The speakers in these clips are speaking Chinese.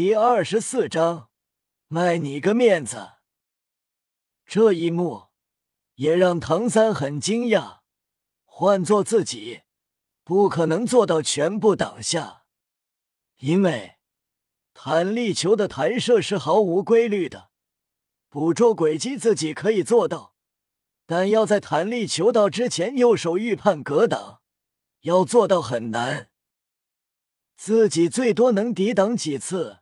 第二十四章，卖你个面子。这一幕也让唐三很惊讶，换做自己，不可能做到全部挡下，因为弹力球的弹射是毫无规律的，捕捉轨迹自己可以做到，但要在弹力球到之前右手预判格挡，要做到很难。自己最多能抵挡几次。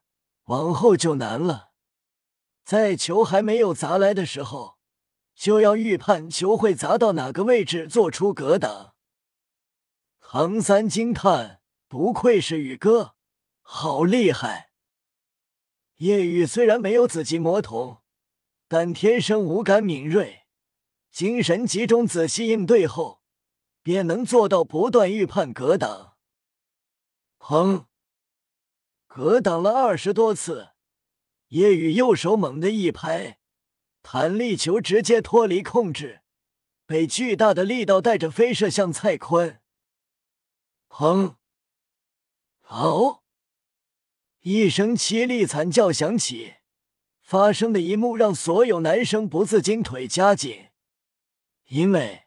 往后就难了，在球还没有砸来的时候，就要预判球会砸到哪个位置，做出格挡。唐三惊叹：“不愧是宇哥，好厉害！”叶雨虽然没有紫极魔瞳，但天生五感敏锐，精神集中，仔细应对后，便能做到不断预判格挡。砰！格挡了二十多次，叶雨右手猛地一拍，弹力球直接脱离控制，被巨大的力道带着飞射向蔡坤。砰！哦！一声凄厉惨叫响起，发生的一幕让所有男生不自禁腿夹紧，因为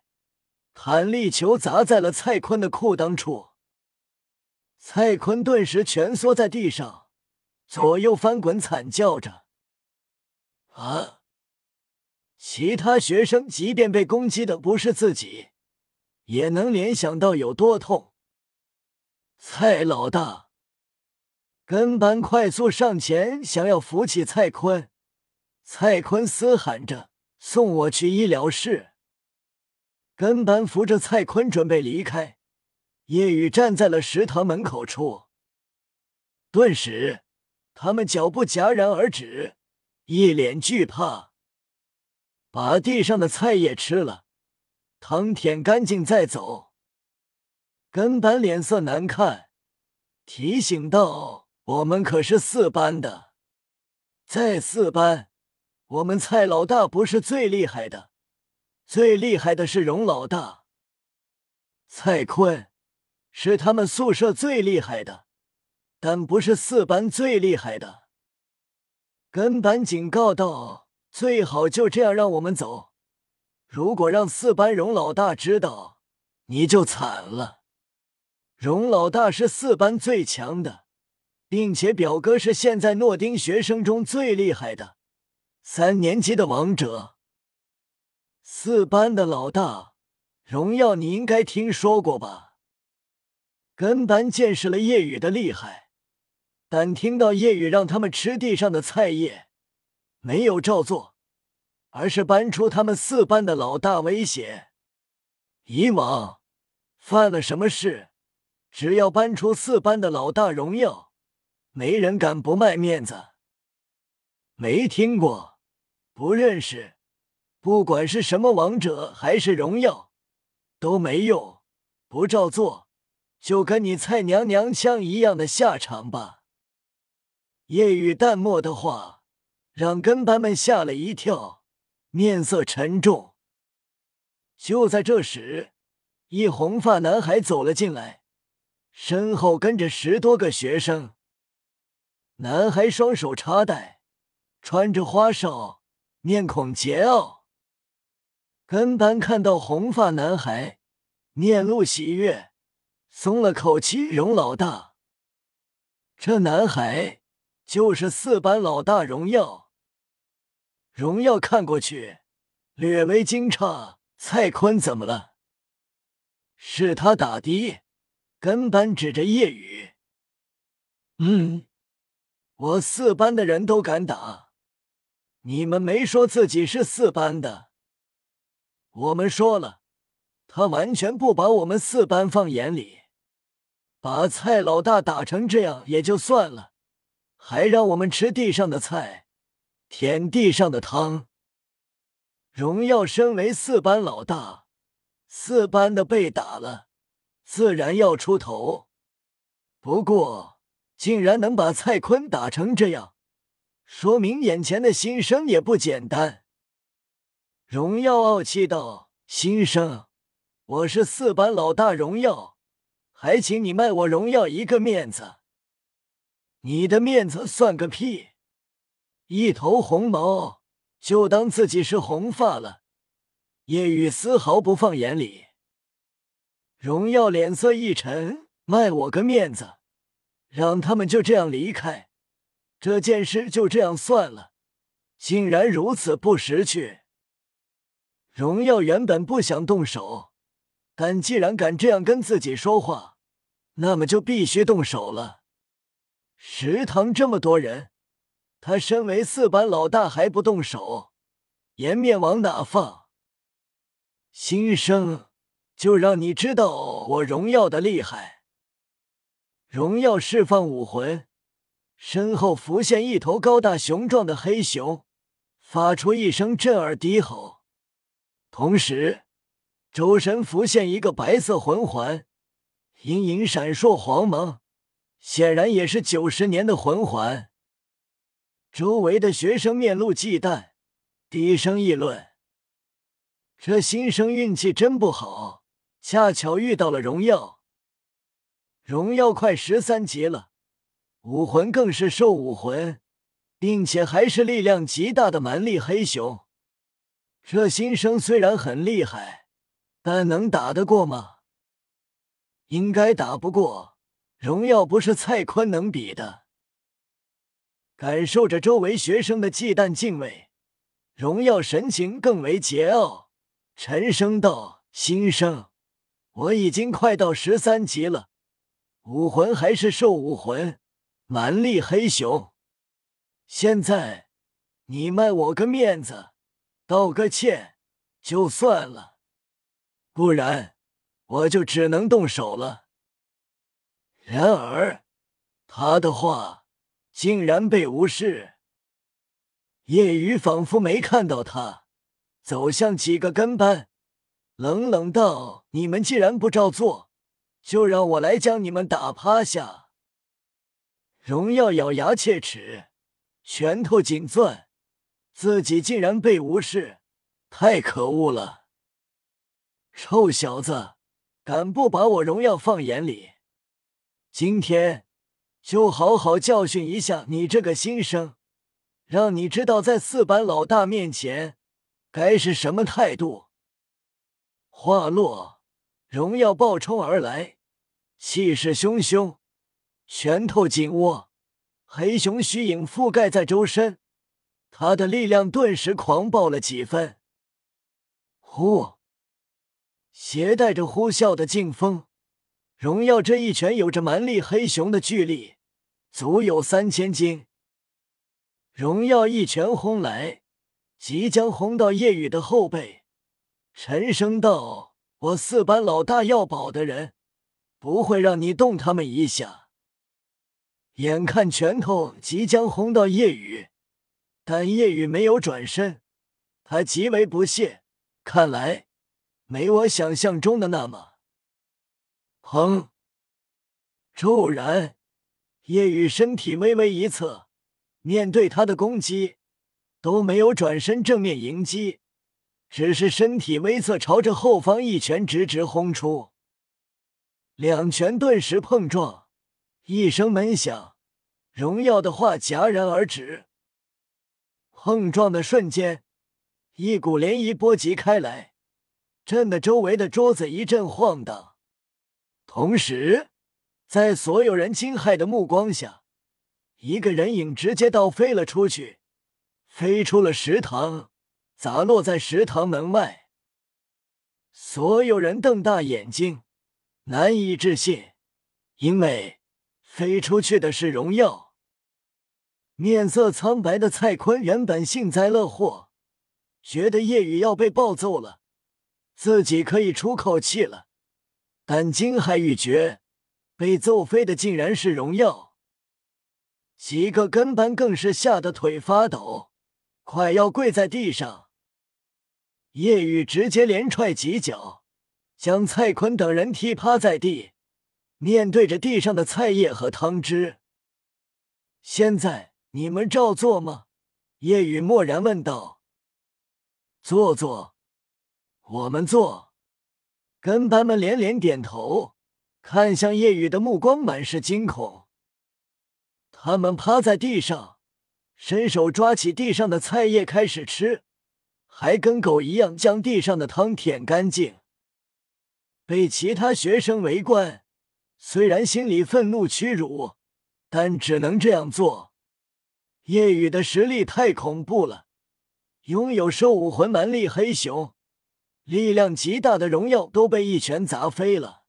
弹力球砸在了蔡坤的裤裆处。蔡坤顿时蜷缩在地上，左右翻滚，惨叫着：“啊！”其他学生即便被攻击的不是自己，也能联想到有多痛。蔡老大，跟班快速上前，想要扶起蔡坤。蔡坤嘶喊着：“送我去医疗室！”跟班扶着蔡坤准备离开。叶雨站在了食堂门口处，顿时，他们脚步戛然而止，一脸惧怕。把地上的菜叶吃了，汤舔干净再走。根本脸色难看，提醒道：“我们可是四班的，在四班，我们蔡老大不是最厉害的，最厉害的是荣老大，蔡坤。”是他们宿舍最厉害的，但不是四班最厉害的。跟班警告道：“最好就这样让我们走，如果让四班荣老大知道，你就惨了。荣老大是四班最强的，并且表哥是现在诺丁学生中最厉害的，三年级的王者。四班的老大，荣耀你应该听说过吧？”跟班见识了叶雨的厉害，但听到叶雨让他们吃地上的菜叶，没有照做，而是搬出他们四班的老大威胁。以往犯了什么事，只要搬出四班的老大荣耀，没人敢不卖面子。没听过，不认识，不管是什么王者还是荣耀，都没用，不照做。就跟你蔡娘娘腔一样的下场吧。夜雨淡漠的话让跟班们吓了一跳，面色沉重。就在这时，一红发男孩走了进来，身后跟着十多个学生。男孩双手插袋，穿着花哨，面孔桀骜。跟班看到红发男孩，面露喜悦。松了口气，荣老大，这男孩就是四班老大荣耀。荣耀看过去，略微惊诧：“蔡坤怎么了？”是他打的，跟班指着叶雨。嗯，我四班的人都敢打，你们没说自己是四班的，我们说了，他完全不把我们四班放眼里。把蔡老大打成这样也就算了，还让我们吃地上的菜，舔地上的汤。荣耀身为四班老大，四班的被打了，自然要出头。不过，竟然能把蔡坤打成这样，说明眼前的新生也不简单。荣耀傲气道：“新生，我是四班老大荣耀。”还请你卖我荣耀一个面子！你的面子算个屁！一头红毛就当自己是红发了。叶雨丝毫不放眼里。荣耀脸色一沉，卖我个面子，让他们就这样离开，这件事就这样算了。竟然如此不识趣！荣耀原本不想动手，但既然敢这样跟自己说话，那么就必须动手了。食堂这么多人，他身为四班老大还不动手，颜面往哪放？新生，就让你知道我荣耀的厉害！荣耀释放武魂，身后浮现一头高大雄壮的黑熊。发出一声震耳低吼，同时周身浮现一个白色魂环，隐隐闪烁黄芒，显然也是九十年的魂环。周围的学生面露忌惮，低声议论：“这新生运气真不好，恰巧遇到了荣耀。荣耀快十三级了，武魂更是兽武魂。”并且还是力量极大的蛮力黑熊，这新生虽然很厉害，但能打得过吗？应该打不过。荣耀不是蔡坤能比的。感受着周围学生的忌惮敬畏，荣耀神情更为桀骜，沉声道：“新生，我已经快到十三级了，武魂还是兽武魂，蛮力黑熊。”现在你卖我个面子，道个歉就算了，不然我就只能动手了。然而他的话竟然被无视。叶雨仿佛没看到他，走向几个跟班，冷冷道：“你们既然不照做，就让我来将你们打趴下。”荣耀咬牙切齿。拳头紧攥，自己竟然被无视，太可恶了！臭小子，敢不把我荣耀放眼里？今天就好好教训一下你这个新生，让你知道在四班老大面前该是什么态度。话落，荣耀暴冲而来，气势汹汹，拳头紧握。黑熊虚影覆盖在周身，他的力量顿时狂暴了几分。呼，携带着呼啸的劲风，荣耀这一拳有着蛮力黑熊的巨力，足有三千斤。荣耀一拳轰来，即将轰到叶雨的后背，沉声道：“我四班老大要保的人，不会让你动他们一下。”眼看拳头即将轰到叶雨，但叶雨没有转身，他极为不屑。看来没我想象中的那么……砰！骤然，叶雨身体微微一侧，面对他的攻击都没有转身正面迎击，只是身体微侧，朝着后方一拳直直轰出。两拳顿时碰撞。一声闷响，荣耀的话戛然而止。碰撞的瞬间，一股涟漪波及开来，震得周围的桌子一阵晃荡。同时，在所有人惊骇的目光下，一个人影直接倒飞了出去，飞出了食堂，砸落在食堂门外。所有人瞪大眼睛，难以置信，因为。飞出去的是荣耀。面色苍白的蔡坤原本幸灾乐祸，觉得叶雨要被暴揍了，自己可以出口气了。但惊骇欲绝，被揍飞的竟然是荣耀。几个跟班更是吓得腿发抖，快要跪在地上。叶雨直接连踹几脚，将蔡坤等人踢趴在地。面对着地上的菜叶和汤汁，现在你们照做吗？叶雨默然问道。做做，我们做。跟班们连连点头，看向夜雨的目光满是惊恐。他们趴在地上，伸手抓起地上的菜叶开始吃，还跟狗一样将地上的汤舔干净。被其他学生围观，虽然心里愤怒屈辱，但只能这样做。夜雨的实力太恐怖了，拥有兽武魂蛮力黑熊，力量极大的荣耀都被一拳砸飞了。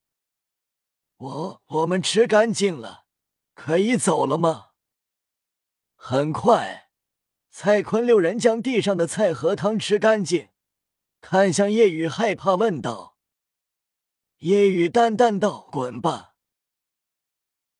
我我们吃干净了，可以走了吗？很快，蔡坤六人将地上的菜和汤吃干净，看向叶雨，害怕问道。叶雨淡淡道：“滚吧。”